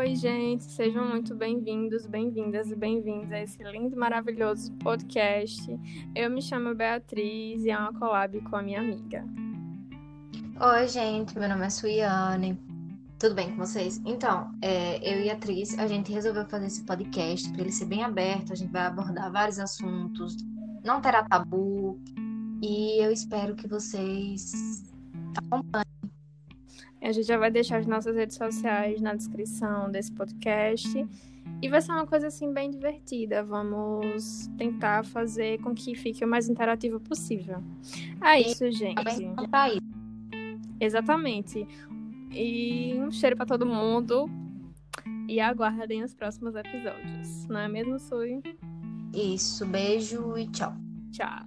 Oi, gente, sejam muito bem-vindos, bem-vindas e bem-vindos a esse lindo, maravilhoso podcast. Eu me chamo Beatriz e é uma collab com a minha amiga. Oi, gente, meu nome é Suiane. Tudo bem com vocês? Então, é, eu e a atriz, a gente resolveu fazer esse podcast para ele ser bem aberto. A gente vai abordar vários assuntos, não terá tabu. E eu espero que vocês acompanhem. A gente já vai deixar as nossas redes sociais na descrição desse podcast. E vai ser uma coisa assim bem divertida. Vamos tentar fazer com que fique o mais interativo possível. É isso, gente. Exatamente. E um cheiro para todo mundo. E aguardem os próximos episódios. Não é mesmo, Sui? Isso. Beijo e tchau. Tchau.